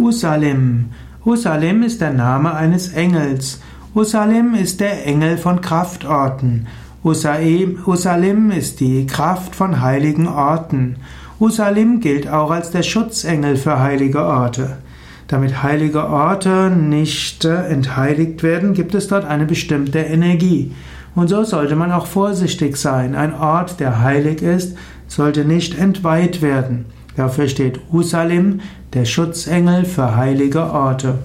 Usalim. Usalim ist der Name eines Engels. Usalim ist der Engel von Kraftorten. Usalim ist die Kraft von heiligen Orten. Usalim gilt auch als der Schutzengel für heilige Orte. Damit heilige Orte nicht entheiligt werden, gibt es dort eine bestimmte Energie. Und so sollte man auch vorsichtig sein. Ein Ort, der heilig ist, sollte nicht entweiht werden. Dafür steht Usalim, der Schutzengel für heilige Orte.